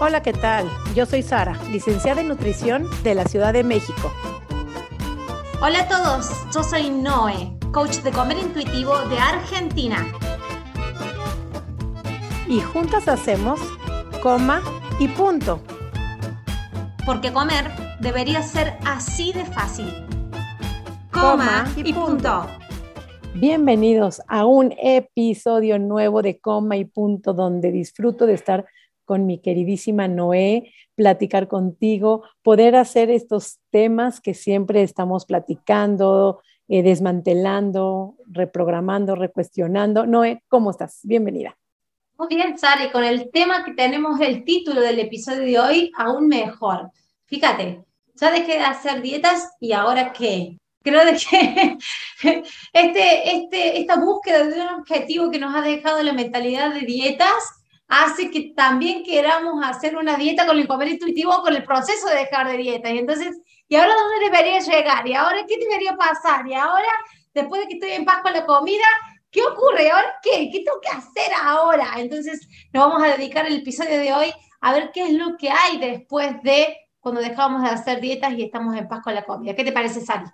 Hola, ¿qué tal? Yo soy Sara, licenciada en nutrición de la Ciudad de México. Hola a todos, yo soy Noé, coach de comer intuitivo de Argentina. Y juntas hacemos coma y punto. Porque comer debería ser así de fácil. Coma, y, punto. Bienvenidos a un episodio nuevo de Coma y Punto, donde disfruto de estar con mi queridísima Noé, platicar contigo, poder hacer estos temas que siempre estamos platicando, eh, desmantelando, reprogramando, recuestionando. Noé, ¿cómo estás? Bienvenida. Muy bien, Sari, con el tema que tenemos el título del episodio de hoy, aún mejor. Fíjate, ya dejé de hacer dietas y ahora qué. Creo que este, este, esta búsqueda de un objetivo que nos ha dejado la mentalidad de dietas hace que también queramos hacer una dieta con el comer intuitivo, con el proceso de dejar de dieta. Y entonces, ¿y ahora dónde debería llegar? ¿Y ahora qué debería pasar? ¿Y ahora, después de que estoy en paz con la comida, qué ocurre? ¿Ahora qué? ¿Qué tengo que hacer ahora? Entonces, nos vamos a dedicar el episodio de hoy a ver qué es lo que hay después de cuando dejamos de hacer dietas y estamos en paz con la comida. ¿Qué te parece, Sari?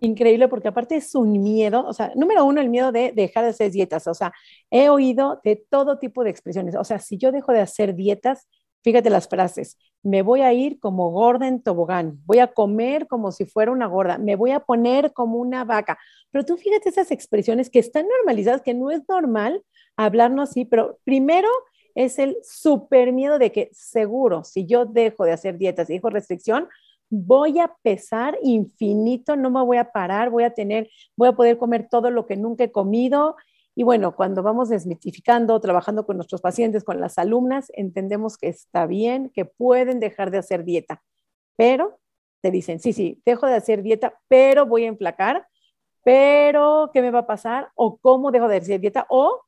Increíble porque aparte es un miedo, o sea, número uno, el miedo de dejar de hacer dietas, o sea, he oído de todo tipo de expresiones, o sea, si yo dejo de hacer dietas, fíjate las frases, me voy a ir como gorda en tobogán, voy a comer como si fuera una gorda, me voy a poner como una vaca, pero tú fíjate esas expresiones que están normalizadas, que no es normal hablarnos así, pero primero es el súper miedo de que seguro, si yo dejo de hacer dietas y dejo restricción, voy a pesar infinito, no me voy a parar, voy a tener, voy a poder comer todo lo que nunca he comido. Y bueno, cuando vamos desmitificando, trabajando con nuestros pacientes, con las alumnas, entendemos que está bien, que pueden dejar de hacer dieta, pero te dicen, sí, sí, dejo de hacer dieta, pero voy a enflacar, pero ¿qué me va a pasar? ¿O cómo dejo de hacer dieta? O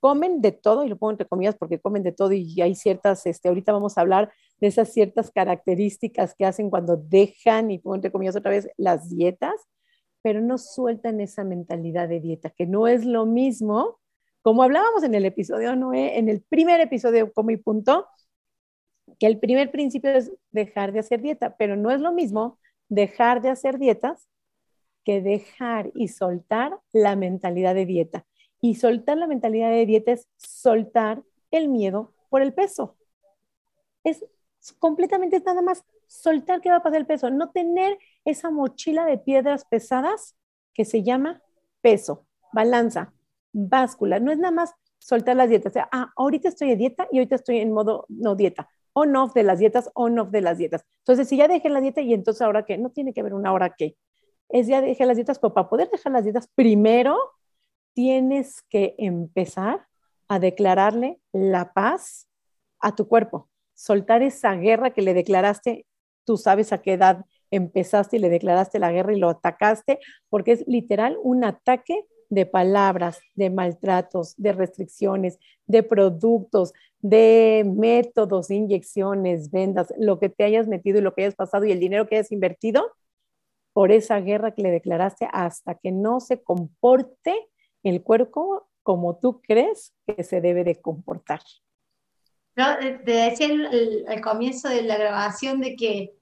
comen de todo, y lo pongo entre comillas porque comen de todo y hay ciertas, este, ahorita vamos a hablar de esas ciertas características que hacen cuando dejan, y pongo entre comillas otra vez, las dietas, pero no sueltan esa mentalidad de dieta, que no es lo mismo, como hablábamos en el episodio Noé, en el primer episodio Como y Punto, que el primer principio es dejar de hacer dieta, pero no es lo mismo dejar de hacer dietas que dejar y soltar la mentalidad de dieta. Y soltar la mentalidad de dieta es soltar el miedo por el peso. Es completamente nada más soltar que va a pasar el peso, no tener esa mochila de piedras pesadas que se llama peso, balanza, báscula. No es nada más soltar las dietas. O sea, ah, ahorita estoy en dieta y ahorita estoy en modo no dieta. On off de las dietas, on off de las dietas. Entonces, si ya dejé la dieta y entonces ahora qué, no tiene que haber una hora qué. Es ya dejé las dietas, pero para poder dejar las dietas, primero tienes que empezar a declararle la paz a tu cuerpo, soltar esa guerra que le declaraste, tú sabes a qué edad empezaste y le declaraste la guerra y lo atacaste, porque es literal un ataque de palabras, de maltratos, de restricciones, de productos, de métodos, inyecciones, vendas, lo que te hayas metido y lo que hayas pasado y el dinero que hayas invertido por esa guerra que le declaraste hasta que no se comporte el cuerpo como tú crees que se debe de comportar. No, te decía al comienzo de la grabación de que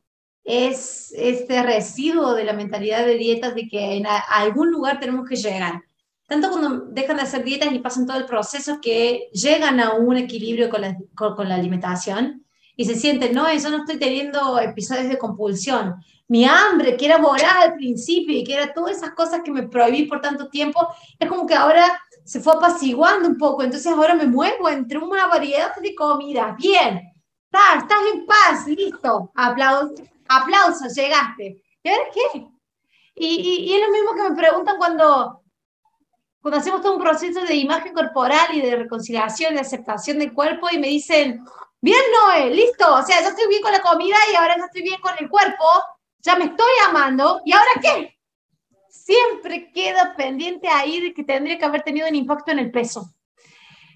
es este residuo de la mentalidad de dietas de que en algún lugar tenemos que llegar. Tanto cuando dejan de hacer dietas y pasan todo el proceso que llegan a un equilibrio con la, con, la alimentación y se sienten, no, yo no estoy teniendo episodios de compulsión, mi hambre, que era voraz al principio y que era todas esas cosas que me prohibí por tanto tiempo, es como que ahora se fue apaciguando un poco, entonces ahora me muevo entre una variedad de comidas. Bien, estás, estás en paz, listo, aplausos, aplausos, llegaste. ¿Y ahora qué? Y, y, es lo mismo que me preguntan cuando, cuando hacemos todo un proceso de imagen corporal y de reconciliación, de aceptación del cuerpo y me dicen, bien Noé, listo, o sea, yo estoy bien con la comida y ahora ya estoy bien con el cuerpo, ya me estoy amando, ¿y ahora qué? Siempre queda pendiente ahí de que tendría que haber tenido un impacto en el peso.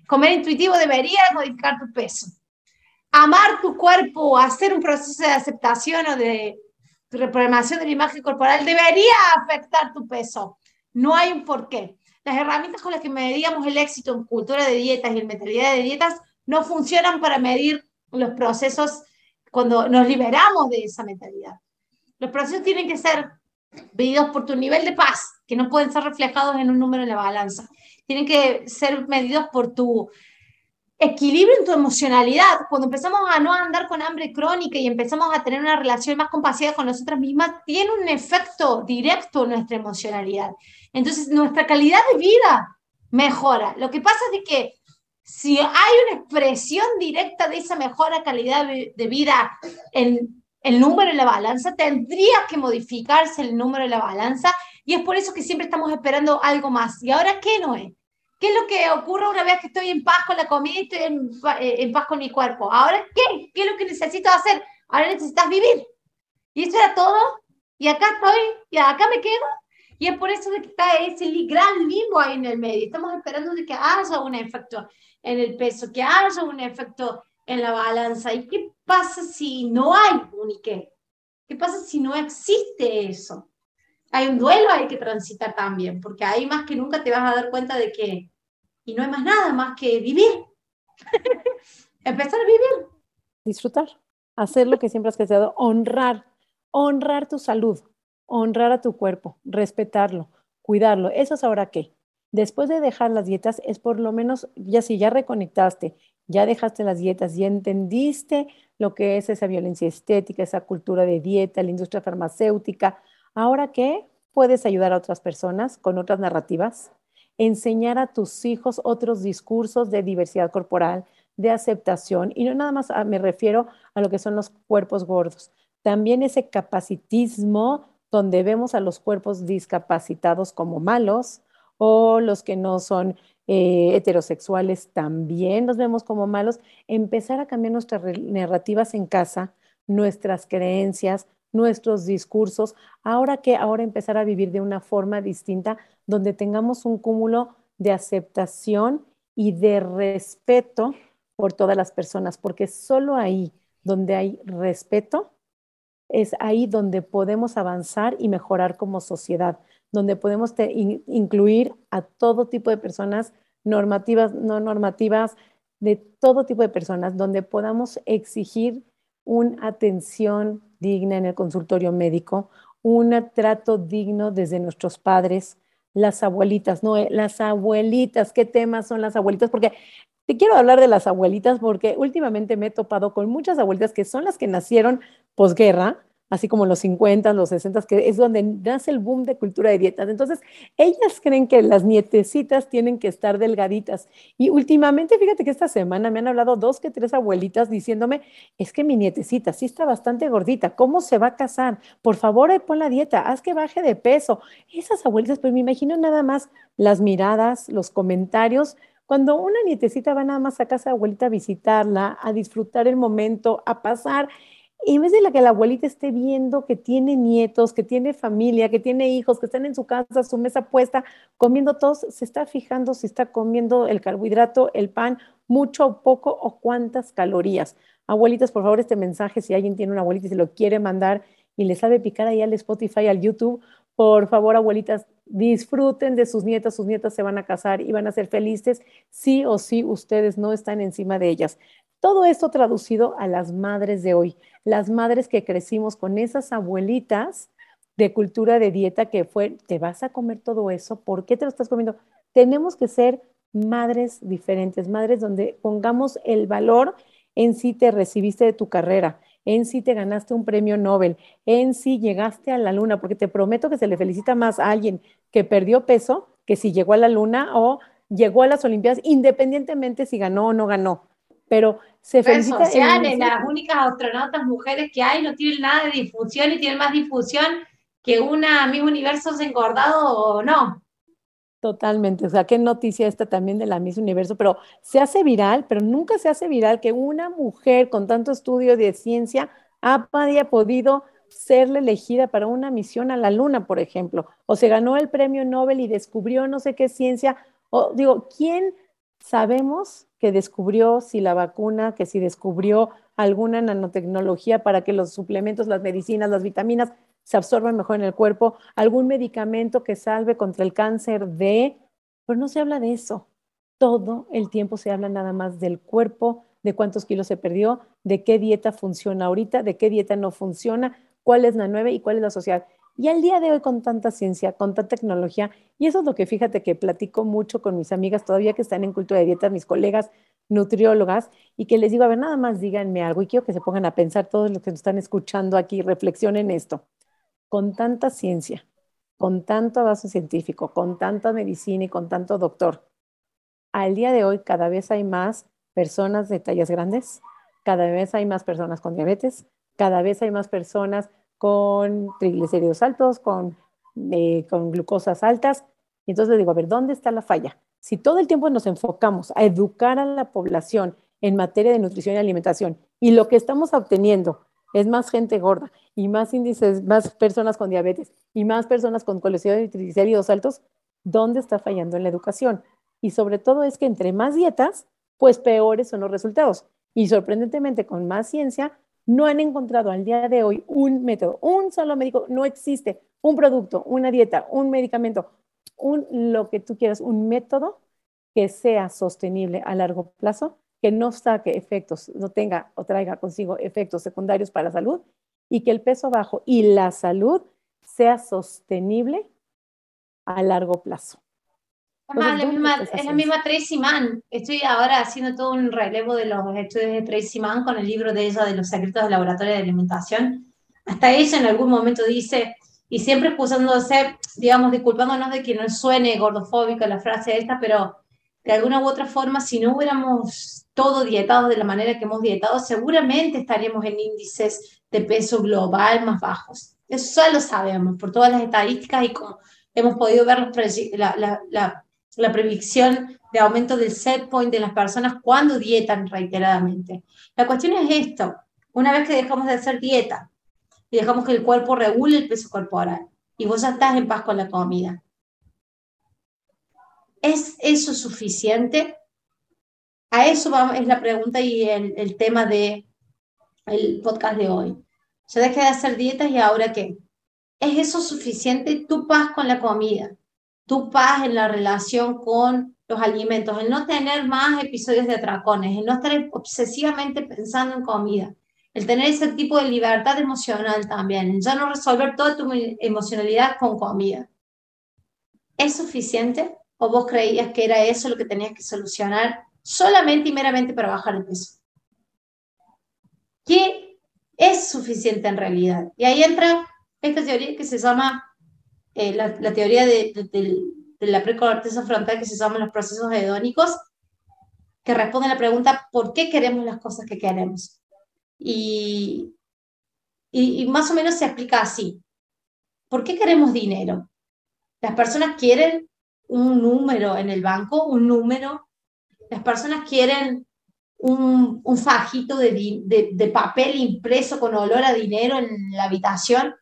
Comer intuitivo debería modificar tu peso. Amar tu cuerpo, hacer un proceso de aceptación o de reprogramación de la imagen corporal debería afectar tu peso. No hay un porqué. Las herramientas con las que medíamos el éxito en cultura de dietas y en mentalidad de dietas no funcionan para medir los procesos cuando nos liberamos de esa mentalidad. Los procesos tienen que ser medidos por tu nivel de paz, que no pueden ser reflejados en un número en la balanza. Tienen que ser medidos por tu equilibrio en tu emocionalidad. Cuando empezamos a no andar con hambre crónica y empezamos a tener una relación más compasiva con nosotras mismas, tiene un efecto directo en nuestra emocionalidad. Entonces, nuestra calidad de vida mejora. Lo que pasa es que si hay una expresión directa de esa mejora calidad de vida en el número en la balanza, tendría que modificarse el número en la balanza y es por eso que siempre estamos esperando algo más. ¿Y ahora qué no es? ¿Qué es lo que ocurre una vez que estoy en paz con la comida y estoy en, eh, paz con mi cuerpo? ¿Ahora qué? ¿Qué es lo que necesito hacer? Ahora necesitas vivir. Y eso era todo. Y acá estoy, y acá me quedo. Y es por eso que está ese gran limbo ahí en el medio. Estamos esperando de que haya un efecto en el peso, que haya un efecto en la balanza. ¿Y qué pasa si no hay un y qué? ¿Qué pasa si no existe eso? Hay un duelo hay que transitar también, porque ahí más que nunca te vas a dar cuenta de que, y no hay más nada más que vivir. Empezar a vivir. Disfrutar, hacer lo que siempre has deseado, honrar, honrar tu salud, honrar a tu cuerpo, respetarlo, cuidarlo. Eso es ahora qué. Después de dejar las dietas, es por lo menos, ya si ya reconectaste ya dejaste las dietas, ya entendiste lo que es esa violencia estética, esa cultura de dieta, la industria farmacéutica. Ahora qué? Puedes ayudar a otras personas con otras narrativas, enseñar a tus hijos otros discursos de diversidad corporal, de aceptación, y no nada más ah, me refiero a lo que son los cuerpos gordos, también ese capacitismo donde vemos a los cuerpos discapacitados como malos o los que no son eh, heterosexuales también los vemos como malos, empezar a cambiar nuestras narrativas en casa, nuestras creencias, nuestros discursos, ahora que ahora empezar a vivir de una forma distinta, donde tengamos un cúmulo de aceptación y de respeto por todas las personas, porque solo ahí donde hay respeto, es ahí donde podemos avanzar y mejorar como sociedad donde podemos incluir a todo tipo de personas, normativas, no normativas, de todo tipo de personas, donde podamos exigir una atención digna en el consultorio médico, un trato digno desde nuestros padres, las abuelitas, no, eh, las abuelitas, ¿qué temas son las abuelitas? Porque te quiero hablar de las abuelitas porque últimamente me he topado con muchas abuelitas que son las que nacieron posguerra, así como los 50, los 60, que es donde nace el boom de cultura de dietas. Entonces, ellas creen que las nietecitas tienen que estar delgaditas. Y últimamente, fíjate que esta semana me han hablado dos que tres abuelitas diciéndome, es que mi nietecita sí está bastante gordita, ¿cómo se va a casar? Por favor, pon la dieta, haz que baje de peso. Esas abuelitas, pues me imagino nada más las miradas, los comentarios, cuando una nietecita va nada más a casa de abuelita a visitarla, a disfrutar el momento, a pasar y en vez de la que la abuelita esté viendo que tiene nietos, que tiene familia, que tiene hijos, que están en su casa, su mesa puesta, comiendo todos, se está fijando si está comiendo el carbohidrato, el pan, mucho o poco o cuántas calorías. Abuelitas, por favor, este mensaje, si alguien tiene una abuelita y se lo quiere mandar y le sabe picar ahí al Spotify, al YouTube, por favor, abuelitas, disfruten de sus nietas, sus nietas se van a casar y van a ser felices, sí o sí ustedes no están encima de ellas. Todo esto traducido a las madres de hoy, las madres que crecimos con esas abuelitas de cultura de dieta que fue, te vas a comer todo eso, ¿por qué te lo estás comiendo? Tenemos que ser madres diferentes, madres donde pongamos el valor en si te recibiste de tu carrera, en si te ganaste un premio Nobel, en si llegaste a la luna, porque te prometo que se le felicita más a alguien que perdió peso que si llegó a la luna o llegó a las Olimpiadas, independientemente si ganó o no ganó pero se felicita. sociales, las únicas astronautas mujeres que hay no tienen nada de difusión y tienen más difusión que una Miss Universo engordado o no. Totalmente, o sea, qué noticia esta también de la Miss Universo, pero se hace viral, pero nunca se hace viral que una mujer con tanto estudio de ciencia haya podido serle elegida para una misión a la luna, por ejemplo, o se ganó el premio Nobel y descubrió no sé qué ciencia, o digo, ¿quién sabemos que descubrió si la vacuna, que si descubrió alguna nanotecnología para que los suplementos, las medicinas, las vitaminas se absorban mejor en el cuerpo, algún medicamento que salve contra el cáncer de, pero no se habla de eso. Todo el tiempo se habla nada más del cuerpo, de cuántos kilos se perdió, de qué dieta funciona ahorita, de qué dieta no funciona, cuál es la nueva y cuál es la social. Y al día de hoy con tanta ciencia, con tanta tecnología, y eso es lo que fíjate que platico mucho con mis amigas todavía que están en cultura de dieta, mis colegas nutriólogas, y que les digo, a ver, nada más díganme algo y quiero que se pongan a pensar todos los que nos están escuchando aquí, reflexionen esto. Con tanta ciencia, con tanto avance científico, con tanta medicina y con tanto doctor, al día de hoy cada vez hay más personas de tallas grandes, cada vez hay más personas con diabetes, cada vez hay más personas con triglicéridos altos, con, eh, con glucosas altas. Y entonces le digo, a ver, ¿dónde está la falla? Si todo el tiempo nos enfocamos a educar a la población en materia de nutrición y alimentación y lo que estamos obteniendo es más gente gorda y más índices, más personas con diabetes y más personas con colesterol y triglicéridos altos, ¿dónde está fallando en la educación? Y sobre todo es que entre más dietas, pues peores son los resultados. Y sorprendentemente, con más ciencia, no han encontrado al día de hoy un método, un solo médico, no existe un producto, una dieta, un medicamento, un lo que tú quieras, un método que sea sostenible a largo plazo, que no saque efectos, no tenga o traiga consigo efectos secundarios para la salud y que el peso bajo y la salud sea sostenible a largo plazo. Además, la misma, es la misma Tracy Mann. Estoy ahora haciendo todo un relevo de los estudios de Tracy Mann con el libro de ella de los secretos del laboratorio de alimentación. Hasta ella en algún momento dice, y siempre excusándose, digamos, disculpándonos de que no suene gordofóbica la frase esta, pero de alguna u otra forma, si no hubiéramos todo dietado de la manera que hemos dietado, seguramente estaríamos en índices de peso global más bajos. Eso ya lo sabemos por todas las estadísticas y como hemos podido ver la, la, la la predicción de aumento del set point de las personas cuando dietan reiteradamente. La cuestión es esto, una vez que dejamos de hacer dieta y dejamos que el cuerpo regule el peso corporal y vos ya estás en paz con la comida, ¿es eso suficiente? A eso vamos, es la pregunta y el, el tema del el podcast de hoy. Ya dejé de hacer dietas y ahora qué? ¿Es eso suficiente tu paz con la comida? Tu paz en la relación con los alimentos, el no tener más episodios de atracones, el no estar obsesivamente pensando en comida, el tener ese tipo de libertad emocional también, ya no resolver toda tu emocionalidad con comida. ¿Es suficiente? ¿O vos creías que era eso lo que tenías que solucionar solamente y meramente para bajar el peso? ¿Qué es suficiente en realidad? Y ahí entra esta teoría que se llama eh, la, teoría de, la precorteza frontal que se llaman los procesos hedónicos, que responde a la pregunta ¿por qué queremos las cosas que queremos? Y, más o menos se explica así. ¿Por qué queremos dinero? Las personas quieren un número en el banco, un número. Las personas quieren un, fajito de, papel impreso con olor a dinero en la habitación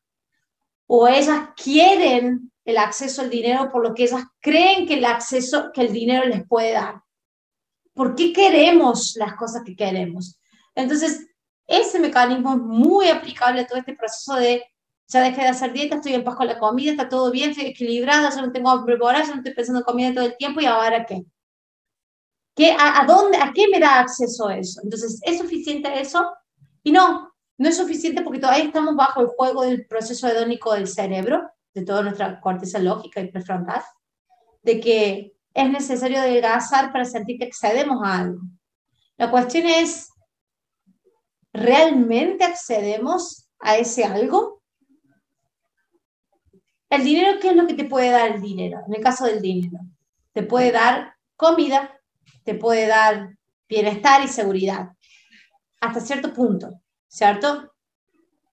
o ellas quieren el acceso al dinero por lo que ellas creen que el acceso, que el dinero les puede dar. ¿Por qué queremos las cosas que queremos? Entonces, ese mecanismo es muy aplicable a todo este proceso de ya dejé de hacer dieta, estoy en paz con la comida, está todo bien, estoy equilibrada, ya no tengo hambre por ya no estoy pensando en comida todo el tiempo y ahora qué? ¿Qué a, dónde, ¿A qué me da acceso eso? Entonces, ¿es suficiente eso? Y no, no es suficiente porque todavía estamos bajo el juego del proceso hedónico del cerebro, de toda nuestra corteza lógica y prefrontal, de que es necesario adelgazar para sentir que accedemos a algo. La cuestión es, ¿realmente accedemos a ese algo? El dinero, ¿qué es lo que te puede dar el dinero? En el caso del dinero, te puede dar comida, te puede dar bienestar y seguridad, hasta cierto punto. ¿Cierto?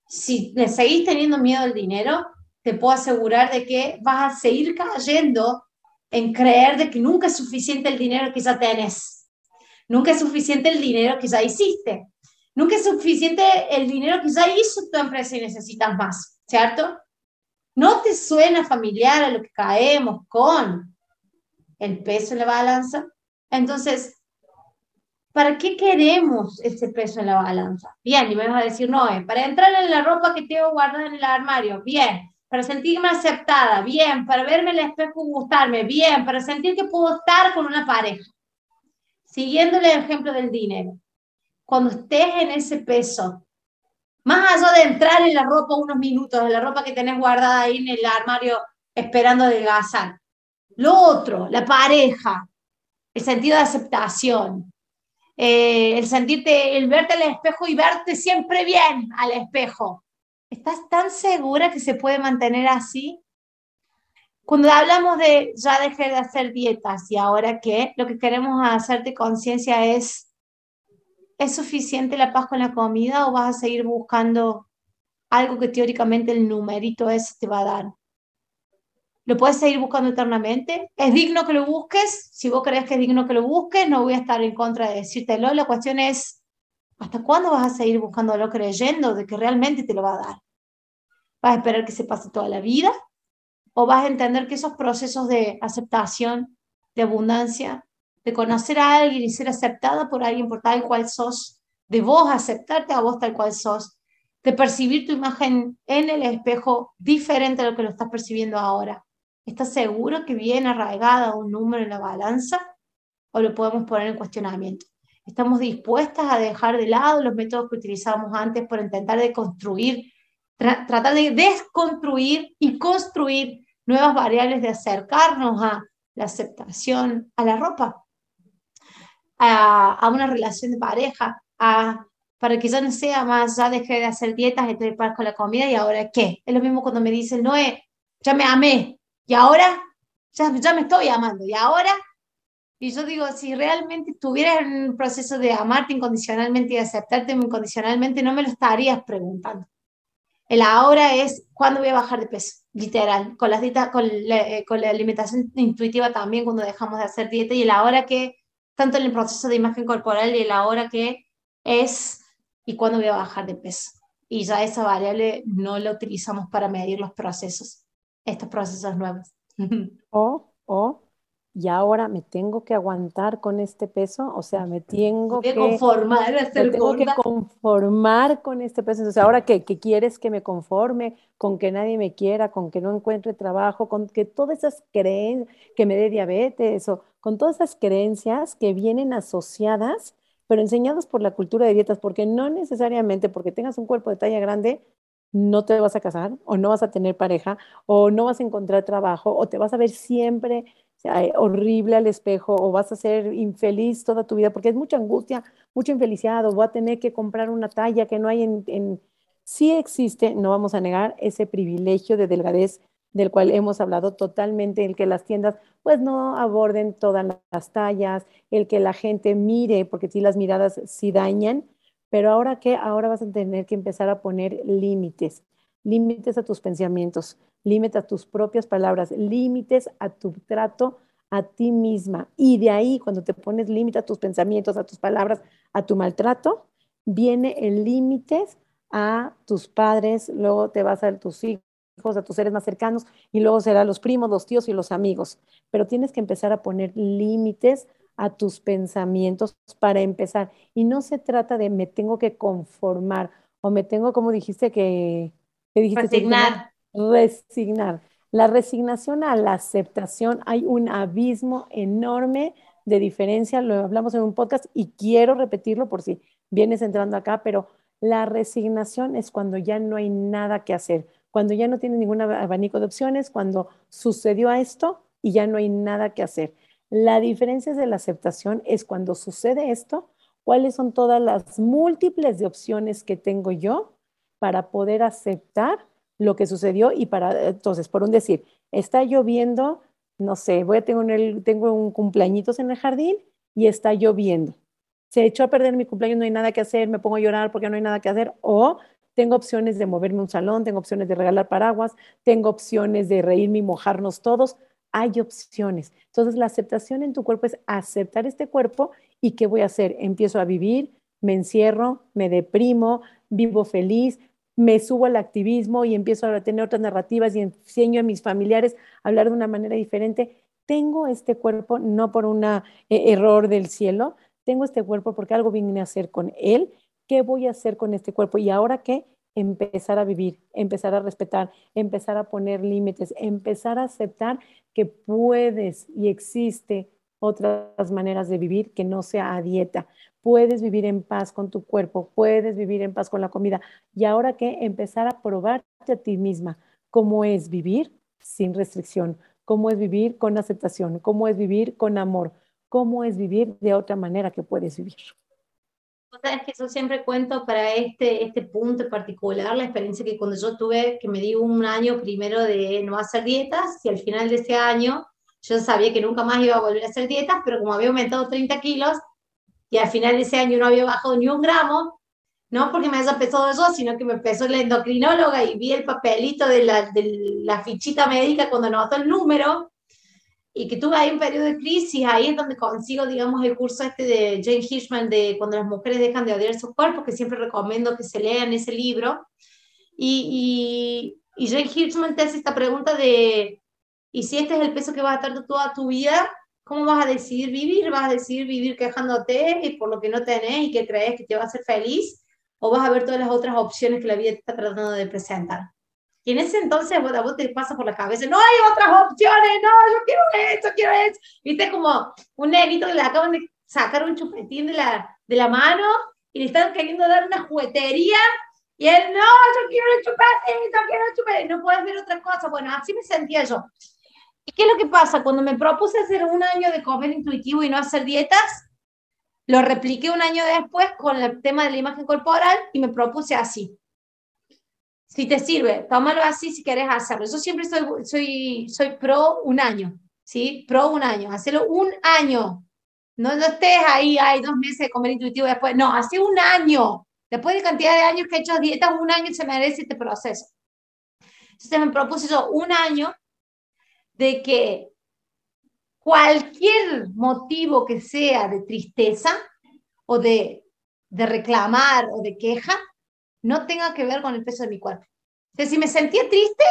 Si le seguís teniendo miedo al dinero, te puedo asegurar de que vas a seguir cayendo en creer de que nunca es suficiente el dinero que ya tenés. Nunca es suficiente el dinero que ya hiciste. Nunca es suficiente el dinero que ya hizo tu empresa y necesitas más, ¿cierto? ¿No te suena familiar a lo que caemos con el peso en la balanza? Entonces, ¿para qué queremos ese peso en la balanza? Bien, y me vas a decir, no, es para entrar en la ropa que tengo guardada en el armario, bien, para sentirme aceptada, bien, para verme el espejo y gustarme, bien, para sentir que puedo estar con una pareja. Siguiendo el ejemplo del dinero. cuando estés en ese peso, más allá de entrar en la ropa unos minutos, en la ropa que tenés guardada ahí en el armario esperando adelgazar. Lo otro, la pareja, el sentido de aceptación, eh, el sentirte, el verte al espejo y verte siempre bien al espejo. ¿Estás tan segura que se puede mantener así? Cuando hablamos de ya dejé de hacer dietas y ahora qué, lo que queremos hacerte conciencia es, ¿es suficiente la paz con la comida o vas a seguir buscando algo que teóricamente el numerito ese te va a dar? ¿Lo puedes seguir buscando eternamente? ¿Es digno que lo busques? Si vos crees que es digno que lo busques, no voy a estar en contra de decírtelo. La cuestión es, ¿hasta cuándo vas a seguir buscándolo creyendo de que realmente te lo va a dar? ¿Vas a esperar que se pase toda la vida? ¿O vas a entender que esos procesos de aceptación, de abundancia, de conocer a alguien y ser aceptada por alguien por tal cual sos, de vos aceptarte a vos tal cual sos, de percibir tu imagen en el espejo diferente a lo que lo estás percibiendo ahora, ¿Estás seguro que viene arraigada un número en la balanza? ¿O lo podemos poner en cuestionamiento? ¿Estamos dispuestas a dejar de lado los métodos que utilizábamos antes por intentar de construir, tratar de desconstruir y construir nuevas variables de acercarnos a la aceptación, a la ropa, a, una relación de pareja, a, para que ya no sea más, ya dejé de hacer dietas, estoy paz con la comida y ahora qué. Es lo mismo cuando me dicen, no, ya me amé, y ahora, ya, me estoy amando. Y ahora, y yo digo, si realmente estuvieras en un proceso de amarte incondicionalmente y aceptarte incondicionalmente, no me lo estarías preguntando. El ahora es cuándo voy a bajar de peso, literal, con, las dietas, con, la, eh, con la alimentación intuitiva también, cuando dejamos de hacer dieta, y el ahora que, tanto en el proceso de imagen corporal y el ahora que es y cuándo voy a bajar de peso. Y ya esa variable no la utilizamos para medir los procesos estos procesos nuevos. O, o, y ahora me tengo que aguantar con este peso, o sea, me tengo que conformar, tengo que conformar con este peso. Entonces, ahora qué, ¿qué quieres que me conforme, con que nadie me quiera, con que no encuentre trabajo, con que todas esas creencias, que me dé diabetes, o con todas esas creencias que vienen asociadas, pero enseñadas por la cultura de dietas, porque no necesariamente porque tengas un cuerpo de talla grande no te vas a casar o no vas a tener pareja o no vas a encontrar trabajo o te vas a ver siempre horrible al espejo o vas a ser infeliz toda tu vida porque es mucha angustia, mucha infelicidad o voy a tener que comprar una talla que no hay en, en... Sí existe, no vamos a negar, ese privilegio de delgadez del cual hemos hablado totalmente, el que las tiendas pues no aborden todas las tallas, el que la gente mire, porque si las miradas sí dañan, pero ahora qué, ahora vas a tener que empezar a poner límites, límites a tus pensamientos, límites a tus propias palabras, límites a tu trato a ti misma. Y de ahí, cuando te pones límite a tus pensamientos, a tus palabras, a tu maltrato, viene el límite a tus padres, luego te vas a tus hijos, a tus seres más cercanos y luego será los primos, los tíos y los amigos. Pero tienes que empezar a poner límites a tus pensamientos para empezar. Y no se trata de me tengo que conformar o me tengo, como dijiste que... dijiste, resignar. Resignar. La resignación a la aceptación, hay un abismo enorme de diferencia, lo hablamos en un podcast y quiero repetirlo por si vienes entrando acá, pero la resignación es cuando ya no hay nada que hacer, cuando ya no tienes ningún abanico de opciones, cuando sucedió esto y ya no hay nada que hacer. La diferencia de la aceptación es cuando sucede esto, cuáles son todas las múltiples de opciones que tengo yo para poder aceptar lo que sucedió y para, entonces, por un decir, está lloviendo, no sé, voy a un, tengo un cumpleañitos en el jardín y está lloviendo. Se echó a perder mi cumpleaños, no hay nada que hacer, me pongo a llorar porque no hay nada que hacer, o tengo opciones de moverme un salón, tengo opciones de regalar paraguas, tengo opciones de reírme y mojarnos todos, hay opciones. Entonces, la aceptación en tu cuerpo es aceptar este cuerpo y ¿qué voy a hacer? Empiezo a vivir, me encierro, me deprimo, vivo feliz, me subo al activismo y empiezo a tener otras narrativas y enseño a mis familiares a hablar de una manera diferente. Tengo este cuerpo no por un eh, error del cielo, tengo este cuerpo porque algo vine a hacer con él. ¿Qué voy a hacer con este cuerpo? Y ahora qué? Empezar a vivir, empezar a respetar, empezar a poner límites, empezar a aceptar que puedes y existe otras maneras de vivir que no sea a dieta. Puedes vivir en paz con tu cuerpo, puedes vivir en paz con la comida. Y ahora que empezar a probarte a ti misma cómo es vivir sin restricción, cómo es vivir con aceptación, cómo es vivir con amor, cómo es vivir de otra manera que puedes vivir. Es que yo siempre cuento para este, este punto en particular la experiencia que cuando yo tuve, que me di un año primero de no hacer dietas y al final de ese año yo sabía que nunca más iba a volver a hacer dietas, pero como había aumentado 30 kilos y al final de ese año no había bajado ni un gramo, no porque me haya pesado yo, sino que me pesó la endocrinóloga y vi el papelito de la, de la fichita médica cuando notó el número y que tuve ahí un periodo de crisis, ahí es donde consigo, digamos, el curso este de Jane Hirschman de cuando las mujeres dejan de odiar sus cuerpos, que siempre recomiendo que se lean ese libro. Y, y, y Jane Hirschman te hace esta pregunta de, y si este es el peso que vas a estar toda tu vida, ¿cómo vas a decidir vivir? ¿Vas a decidir vivir quejándote por lo que no tenés y que crees que te va a hacer feliz? ¿O vas a ver todas las otras opciones que la vida te está tratando de presentar? Y en ese entonces a vos te pasa por la cabeza, no hay otras opciones, no, yo quiero esto, quiero esto. Viste como un negrito que le acaban de sacar un chupetín de la, de la mano y le están queriendo dar una juguetería y él, no, yo quiero el chupetito, quiero el chupetito, no puedes ver otra cosa. Bueno, así me sentía yo. ¿Y qué es lo que pasa? Cuando me propuse hacer un año de comer intuitivo y no hacer dietas, lo repliqué un año después con el tema de la imagen corporal y me propuse así. Si te sirve, tómalo así si quieres hacerlo. Yo siempre soy, soy, soy pro un año, ¿sí? Pro un año. Hacerlo un año. No, no estés ahí, hay dos meses de comer intuitivo después. No, hace un año. Después de cantidad de años que he hecho dietas, un año se merece este proceso. Entonces me propuse yo un año de que cualquier motivo que sea de tristeza o de, de reclamar o de queja no tenga que ver con el peso de mi cuerpo. O si me sentía triste,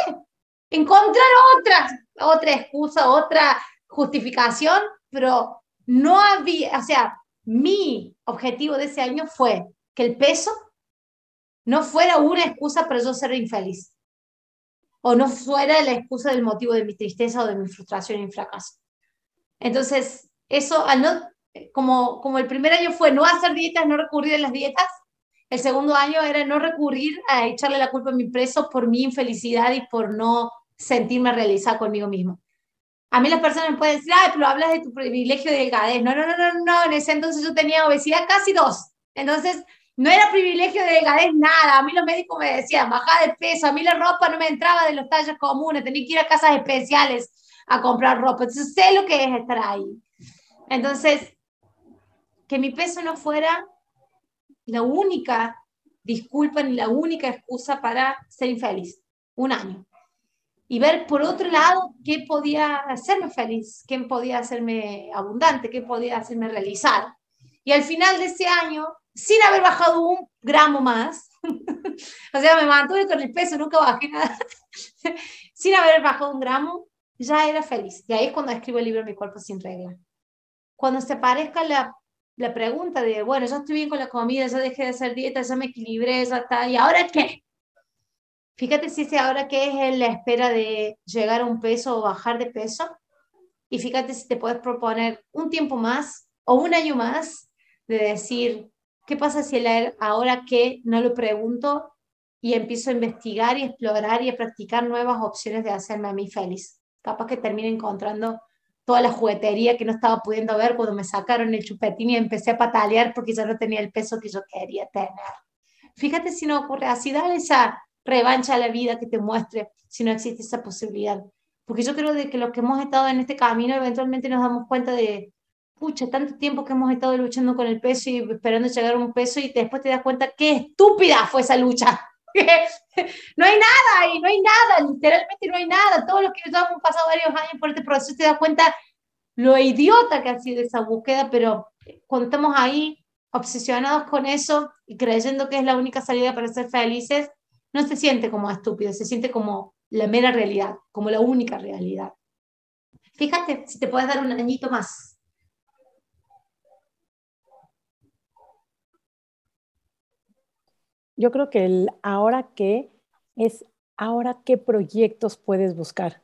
encontrar otra, otra excusa, otra justificación, pero no había, o sea, mi objetivo de ese año fue que el peso no fuera una excusa para yo ser infeliz o no fuera la excusa del motivo de mi tristeza o de mi frustración y fracaso. Entonces, eso, al no, como, como el primer año fue no hacer dietas, no recurrir a las dietas, el segundo año era no recurrir a echarle la culpa a mi preso por mi infelicidad y por no sentirme realizada conmigo mismo. A mí las personas me pueden decir, pero hablas de tu privilegio de delgadez. No, no, no, no, no, en ese entonces yo tenía obesidad casi dos. Entonces, no era privilegio de delgadez nada. A mí los médicos me decían, baja de peso. A mí la ropa no me entraba de los tallos comunes. Tenía que ir a casas especiales a comprar ropa. Entonces sé lo que es estar ahí. Entonces, que mi peso no fuera la única disculpa ni la única excusa para ser infeliz. Un año. Y ver por otro lado qué podía hacerme feliz, qué podía hacerme abundante, qué podía hacerme realizar. Y al final de ese año sin haber bajado un gramo más. o sea, me mantuve con el peso, nunca bajé nada. sin haber bajado un gramo, ya era feliz. Y ahí es cuando escribo el libro Mi cuerpo sin regla. Cuando se parezca la, la pregunta de, bueno, ya estoy bien con la comida, ya dejé de hacer dieta, ya me equilibré, ya está, ¿y ahora qué? Fíjate si ese ahora qué es en la espera de llegar a un peso o bajar de peso. Y fíjate si te puedes proponer un tiempo más o un año más de decir, ¿Qué pasa si el ahora que no lo pregunto y empiezo a investigar y explorar y a practicar nuevas opciones de hacerme a mí feliz? Capaz que termine encontrando toda la juguetería que no estaba pudiendo ver cuando me sacaron el chupetín y empecé a patalear porque ya no tenía el peso que yo quería tener. Fíjate si no ocurre así, dale esa revancha a la vida que te muestre si no existe esa posibilidad. Porque yo creo de que los que hemos estado en este camino eventualmente nos damos cuenta de, pucha, tanto tiempo que hemos estado luchando con el peso y esperando llegar a un peso y después te das cuenta qué estúpida fue esa lucha. no hay nada y no hay nada, literalmente no hay nada. Todos los que hemos pasado varios años por este proceso te das cuenta lo idiota que ha sido esa búsqueda, pero cuando estamos ahí obsesionados con eso y creyendo que es la única salida para ser felices, no se siente como estúpido, se siente como la mera realidad, como la única realidad. Fíjate si te puedes dar un añito más yo creo que el ahora qué es ahora qué proyectos puedes buscar,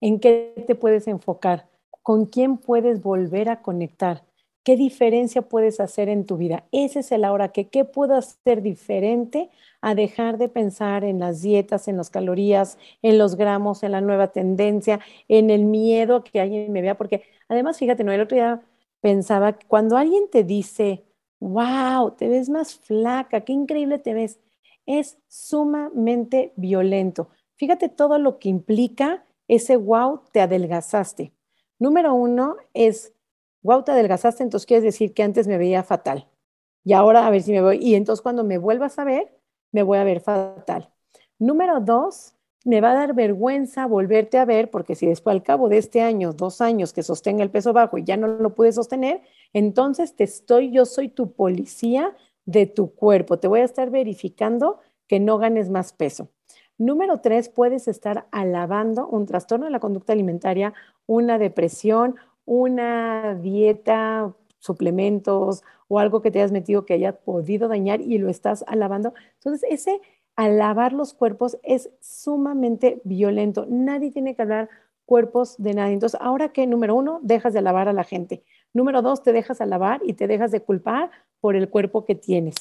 en qué te puedes enfocar. con quién puedes volver a conectar, qué diferencia puedes hacer en tu vida. Ese es el ahora que, ¿qué puedo hacer diferente a dejar de pensar en las dietas, en las calorías, en los gramos, en la nueva tendencia, en el miedo que alguien me vea? Porque además, fíjate, no, el otro día pensaba, cuando alguien te dice, wow, te ves más flaca, qué increíble te ves, es sumamente violento. Fíjate todo lo que implica ese wow, te adelgazaste. Número uno es, wow, te adelgazaste, entonces quieres decir que antes me veía fatal. Y ahora a ver si me voy. Y entonces cuando me vuelvas a ver, me voy a ver fatal. Número dos, me va a dar vergüenza volverte a ver, porque si después al cabo de este año, dos años que sostenga el peso bajo y ya no lo pude sostener, entonces te estoy, yo soy tu policía de tu cuerpo. Te voy a estar verificando que no ganes más peso. Número tres, puedes estar alabando un trastorno de la conducta alimentaria, una depresión, una dieta, suplementos o algo que te hayas metido que haya podido dañar y lo estás alabando. Entonces, ese alabar los cuerpos es sumamente violento. Nadie tiene que hablar cuerpos de nadie. Entonces, ahora que, número uno, dejas de alabar a la gente. Número dos, te dejas alabar y te dejas de culpar por el cuerpo que tienes.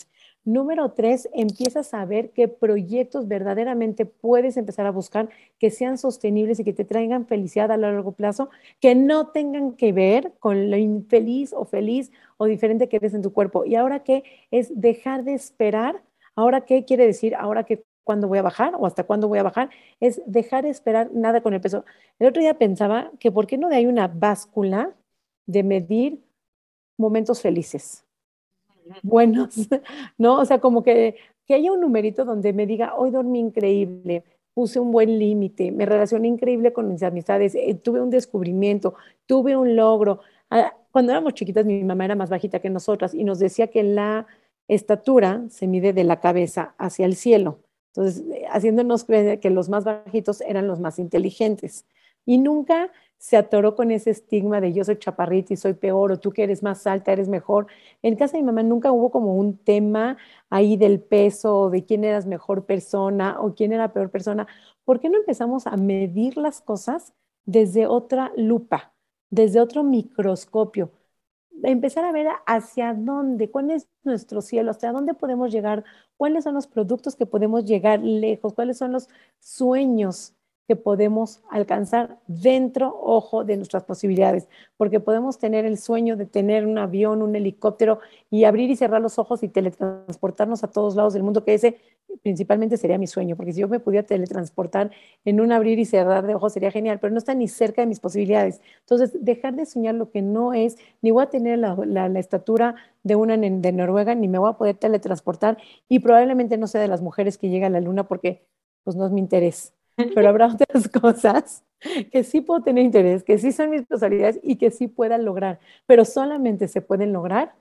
Número tres, empiezas a ver qué proyectos verdaderamente puedes empezar a buscar que sean sostenibles y que te traigan felicidad a largo plazo, que no tengan que ver con lo infeliz o feliz o diferente que eres en tu cuerpo. Y ahora qué es dejar de esperar. Ahora qué quiere decir, ahora que cuándo voy a bajar o hasta cuándo voy a bajar, es dejar de esperar nada con el peso. El otro día pensaba que por qué no hay una báscula de medir momentos felices buenos, ¿no? O sea, como que, que haya un numerito donde me diga, hoy dormí increíble, puse un buen límite, me relacioné increíble con mis amistades, eh, tuve un descubrimiento, tuve un logro. Ah, cuando éramos chiquitas, mi mamá era más bajita que nosotras y nos decía que la estatura se mide de la cabeza hacia el cielo. Entonces, eh, haciéndonos creer que los más bajitos eran los más inteligentes. Y nunca se atoró con ese estigma de yo soy chaparrita y soy peor, o tú que eres más alta, eres mejor. En casa de mi mamá nunca hubo como un tema ahí del peso, o de quién eras mejor persona o quién era peor persona. ¿Por qué no empezamos a medir las cosas desde otra lupa, desde otro microscopio? Empezar a ver hacia dónde, cuál es nuestro cielo, hasta dónde podemos llegar, cuáles son los productos que podemos llegar lejos, cuáles son los sueños que podemos alcanzar dentro, ojo, de nuestras posibilidades, porque podemos tener el sueño de tener un avión, un helicóptero y abrir y cerrar los ojos y teletransportarnos a todos lados del mundo, que ese principalmente sería mi sueño, porque si yo me pudiera teletransportar en un abrir y cerrar de ojos sería genial, pero no está ni cerca de mis posibilidades. Entonces, dejar de soñar lo que no es, ni voy a tener la, estatura de una de Noruega, ni me voy a poder teletransportar y probablemente no sea de las mujeres que llegan a la luna porque pues no es mi interés pero habrá otras cosas que sí puedo tener interés, que sí son mis posibilidades y que sí pueda lograr, pero solamente se pueden lograr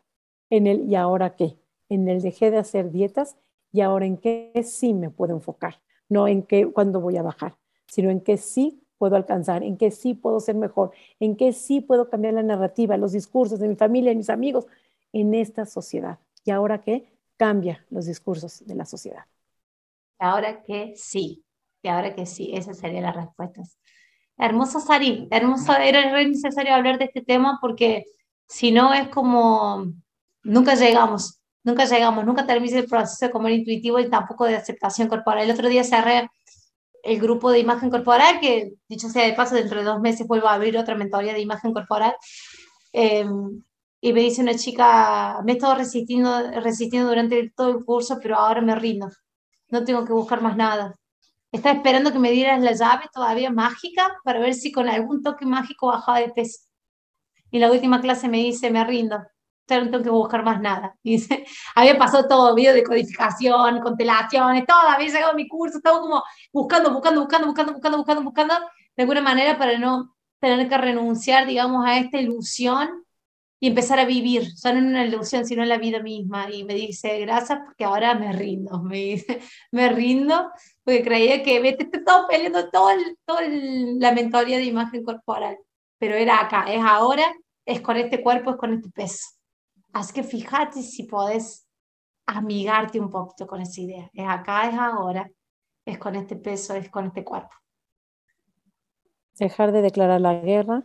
en el y ahora qué, en el dejé de hacer dietas y ahora en qué sí me puedo enfocar, no en qué cuándo voy a bajar, sino en qué sí puedo alcanzar, en qué sí puedo ser mejor, en qué sí puedo cambiar la narrativa, los discursos de mi familia, de mis amigos, en esta sociedad. Y ahora qué cambia los discursos de la sociedad. Ahora que sí, y ahora que sí, esa sería la respuesta. Hermoso, Sari, hermoso, era re necesario hablar de este tema porque si no es como, nunca llegamos, nunca llegamos, nunca termina el proceso de comer intuitivo y tampoco de aceptación corporal. El otro día cerré el grupo de imagen corporal, que dicho sea de paso, dentro de dos meses vuelvo a abrir otra mentoría de imagen corporal. Em, y me dice una chica, me he estado resistiendo, resistiendo durante todo el curso, pero ahora me rindo. No tengo que buscar más nada. Estaba esperando que me dieras la llave todavía mágica para ver si con algún toque mágico bajaba de peso. Y la última clase me dice, me rindo, ya no tengo que buscar más nada. Dice, había pasado todo, video de codificación, constelaciones, todo, había llegado a mi curso, estaba como buscando, buscando, buscando, buscando, buscando, buscando, buscando, de alguna manera para no tener que renunciar, digamos, a esta ilusión y empezar a vivir, ya no en una ilusión, sino en la vida misma. Y me dice, gracias, porque ahora me rindo, me dice, me rindo, porque creía que me te estaba peleando toda todo la mentoría de imagen corporal, pero era acá, es ahora, es con este cuerpo, es con este peso. Así que fíjate si podés amigarte un poquito con esa idea. Es acá, es ahora, es con este peso, es con este cuerpo. Dejar de declarar la guerra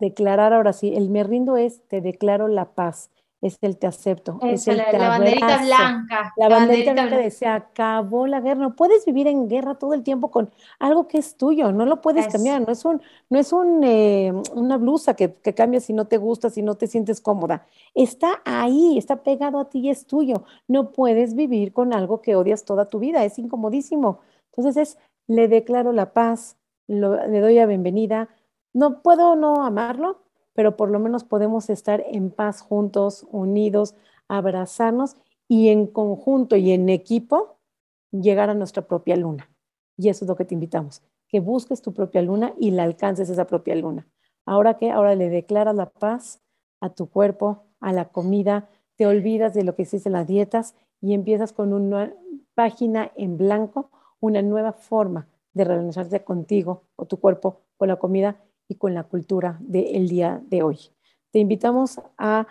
declarar ahora sí, el me rindo es te declaro la paz, es el te acepto, es el la, banderita blanca. La, banderita, blanca se acabó la guerra. No puedes vivir en guerra todo el tiempo con algo que es tuyo, no lo puedes cambiar, no es, un, no es un, eh, una blusa que, que cambias si no te gusta, si no te sientes cómoda. Está ahí, está pegado a ti y es tuyo. No puedes vivir con algo que odias toda tu vida, es incomodísimo. Entonces es, le declaro la paz, le doy la bienvenida. No puedo no amarlo, pero por lo menos podemos estar en paz juntos, unidos, abrazarnos y en conjunto y en equipo llegar a nuestra propia luna. Y eso es lo que te invitamos, que busques tu propia luna y la alcances esa propia luna. Ahora que ahora le declaras la paz a tu cuerpo, a la comida, te olvidas de lo que hiciste en las dietas y empiezas con una página en blanco, una nueva forma de relacionarte contigo o tu cuerpo, con la comida y con la cultura del día de hoy. Te invitamos a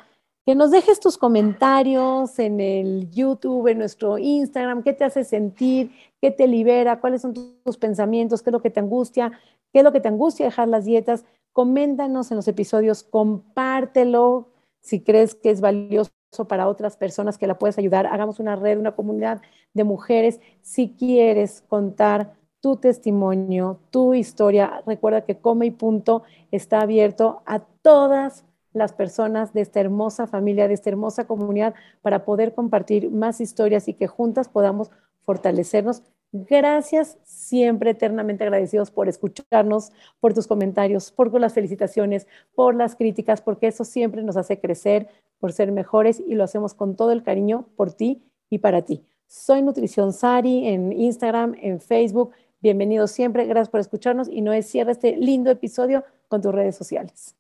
que nos dejes tus comentarios en el YouTube, en nuestro Instagram, qué te hace sentir, qué te libera, cuáles son tus pensamientos, qué es lo que te angustia, qué es lo que te angustia dejar las dietas. Coméntanos en los episodios, compártelo si crees que es valioso para otras personas que la puedes ayudar. Hagamos una red, una comunidad de mujeres. Si quieres contar tu testimonio, tu historia. Recuerda que Come y Punto está abierto a todas las personas de esta hermosa familia, de esta hermosa comunidad, para poder compartir más historias y que juntas podamos fortalecernos. Gracias, siempre eternamente agradecidos por escucharnos, por tus comentarios, por las felicitaciones, por las críticas, porque eso siempre nos hace crecer, por ser mejores y lo hacemos con todo el cariño por ti y para ti. Soy Nutrición Sari en Instagram, en Facebook, Bienvenidos siempre, gracias por escucharnos y no es cierra este lindo episodio con tus redes sociales.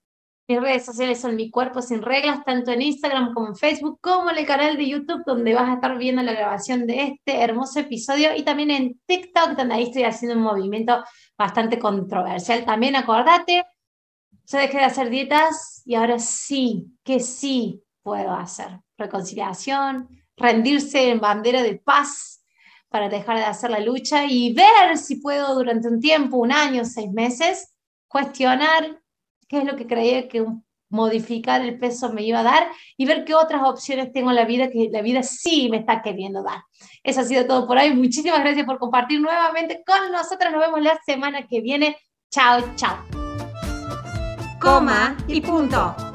Mis redes sociales son Mi Cuerpo Sin Reglas, tanto en Instagram como en Facebook, como en el canal de YouTube, donde vas a estar viendo la grabación de este hermoso episodio, y también en TikTok, donde ahí estoy haciendo un movimiento bastante controversial. También acordate, yo dejé de hacer dietas y ahora sí, que sí puedo hacer. Reconciliación, rendirse en bandera de paz, para dejar de hacer la lucha y ver si puedo durante un tiempo, un año, seis meses, cuestionar qué es lo que creía que modificar el peso me iba a dar y ver qué otras opciones tengo en la vida que la vida sí me está queriendo dar. Eso ha sido todo por hoy. Muchísimas gracias por compartir nuevamente con nosotros. Nos vemos la semana que viene. Chao, chao. Coma y punto.